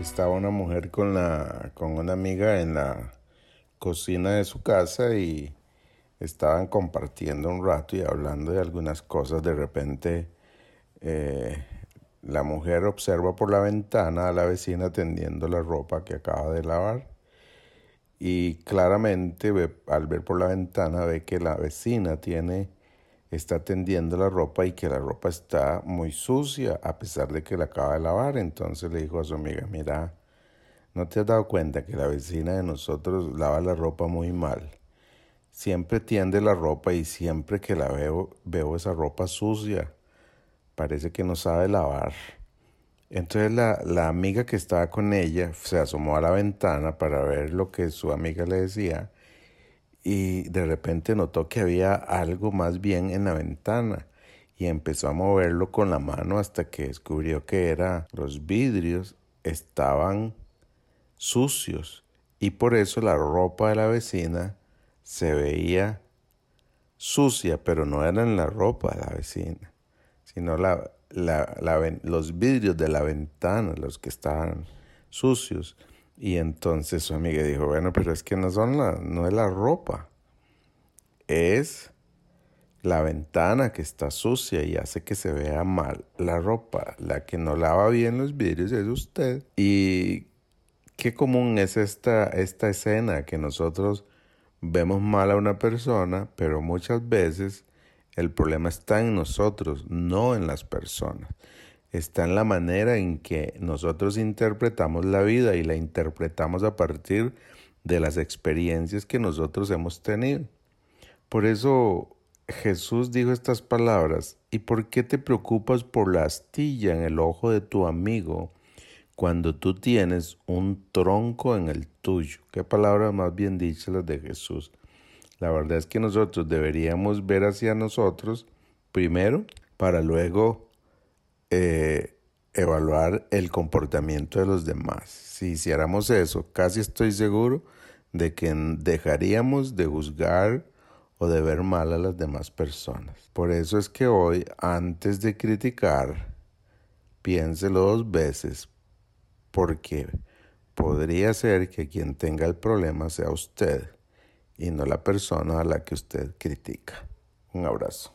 estaba una mujer con, la, con una amiga en la cocina de su casa y estaban compartiendo un rato y hablando de algunas cosas. De repente eh, la mujer observa por la ventana a la vecina tendiendo la ropa que acaba de lavar y claramente al ver por la ventana ve que la vecina tiene está tendiendo la ropa y que la ropa está muy sucia a pesar de que la acaba de lavar. Entonces le dijo a su amiga, mira, ¿no te has dado cuenta que la vecina de nosotros lava la ropa muy mal? Siempre tiende la ropa y siempre que la veo veo esa ropa sucia. Parece que no sabe lavar. Entonces la, la amiga que estaba con ella se asomó a la ventana para ver lo que su amiga le decía y de repente notó que había algo más bien en la ventana y empezó a moverlo con la mano hasta que descubrió que era los vidrios estaban sucios y por eso la ropa de la vecina se veía sucia, pero no eran la ropa de la vecina, sino la, los vidrios de la ventana los que estaban sucios. Y entonces su amiga dijo, bueno, pero es que no, son la, no es la ropa, es la ventana que está sucia y hace que se vea mal la ropa. La que no lava bien los vidrios es usted. Y qué común es esta, esta escena que nosotros vemos mal a una persona, pero muchas veces el problema está en nosotros, no en las personas está en la manera en que nosotros interpretamos la vida y la interpretamos a partir de las experiencias que nosotros hemos tenido. Por eso Jesús dijo estas palabras, ¿y por qué te preocupas por la astilla en el ojo de tu amigo cuando tú tienes un tronco en el tuyo? Qué palabras más bien dichas las de Jesús. La verdad es que nosotros deberíamos ver hacia nosotros primero para luego eh, evaluar el comportamiento de los demás. Si hiciéramos eso, casi estoy seguro de que dejaríamos de juzgar o de ver mal a las demás personas. Por eso es que hoy, antes de criticar, piénselo dos veces, porque podría ser que quien tenga el problema sea usted y no la persona a la que usted critica. Un abrazo.